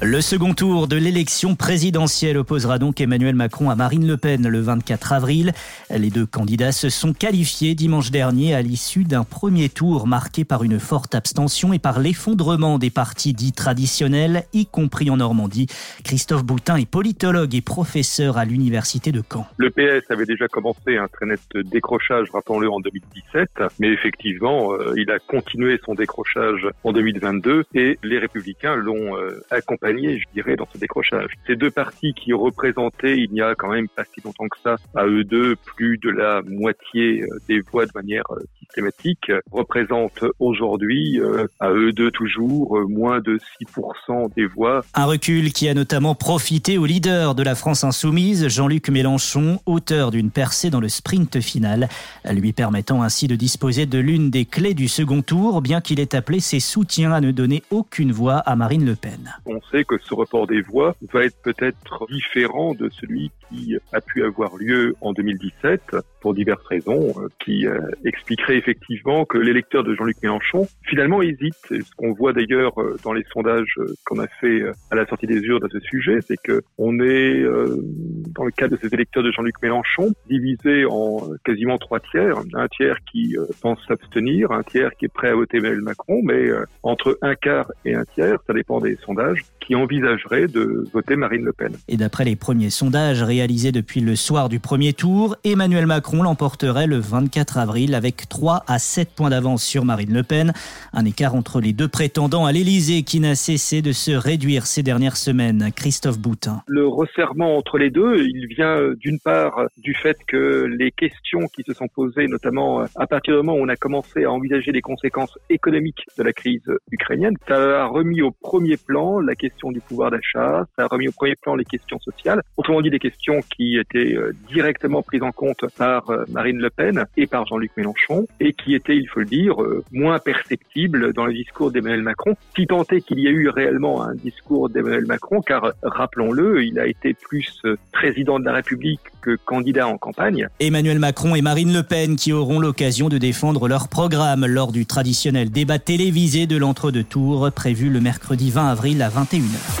Le second tour de l'élection présidentielle opposera donc Emmanuel Macron à Marine Le Pen le 24 avril. Les deux candidats se sont qualifiés dimanche dernier à l'issue d'un premier tour marqué par une forte abstention et par l'effondrement des partis dits traditionnels, y compris en Normandie. Christophe Boutin est politologue et professeur à l'université de Caen. Le PS avait déjà commencé un très net décrochage, rappelons-le, en 2017, mais effectivement, euh, il a continué son décrochage en 2022 et les républicains l'ont euh, je dirais, dans ce décrochage. Ces deux partis qui représentaient, il n'y a quand même pas si longtemps que ça, à eux deux, plus de la moitié euh, des voix de manière euh, systématique, représentent aujourd'hui, euh, à eux deux toujours, moins de 6% des voix. Un recul qui a notamment profité au leader de la France insoumise, Jean-Luc Mélenchon, auteur d'une percée dans le sprint final, lui permettant ainsi de disposer de l'une des clés du second tour, bien qu'il ait appelé ses soutiens à ne donner aucune voix à Marine Le Pen. On sait que ce report des voix va être peut-être différent de celui qui a pu avoir lieu en 2017 pour diverses raisons euh, qui euh, expliqueraient effectivement que l'électeur de Jean-Luc Mélenchon finalement hésite. Et ce qu'on voit d'ailleurs euh, dans les sondages qu'on a fait à la sortie des urnes à ce sujet, c'est que on est dans le cas de ces électeurs de Jean-Luc Mélenchon divisé en quasiment trois tiers, un tiers qui pense s'abstenir, un tiers qui est prêt à voter Emmanuel Macron, mais entre un quart et un tiers, ça dépend des sondages, qui envisagerait de voter Marine Le Pen. Et d'après les premiers sondages réalisés depuis le soir du premier tour, Emmanuel Macron l'emporterait le 24 avril avec 3 à 7 points d'avance sur Marine Le Pen. Un écart entre les deux prétendants à l'Élysée qui n'a cessé de se réduire ces dernières semaines. Christophe Boutin. Le resserrement entre les deux, il vient d'une part du fait que les questions qui se sont posées, notamment à partir du moment où on a commencé à envisager les conséquences économiques de la crise ukrainienne, ça a remis au premier plan la question du pouvoir d'achat, ça a remis au premier plan les questions sociales, autrement dit des questions qui étaient euh, directement prises en compte par euh, Marine Le Pen et par Jean-Luc Mélenchon, et qui étaient, il faut le dire, euh, moins perceptibles dans le discours d'Emmanuel Macron, si tant qu'il y a eu réellement un discours d'Emmanuel Macron, car rappelons-le, il a été plus président de la République que candidat en campagne. Emmanuel Macron et Marine Le Pen qui auront l'occasion de défendre leur programme lors du traditionnel débat télévisé de l'entre-deux tours prévu le mercredi 20 avril à 21h.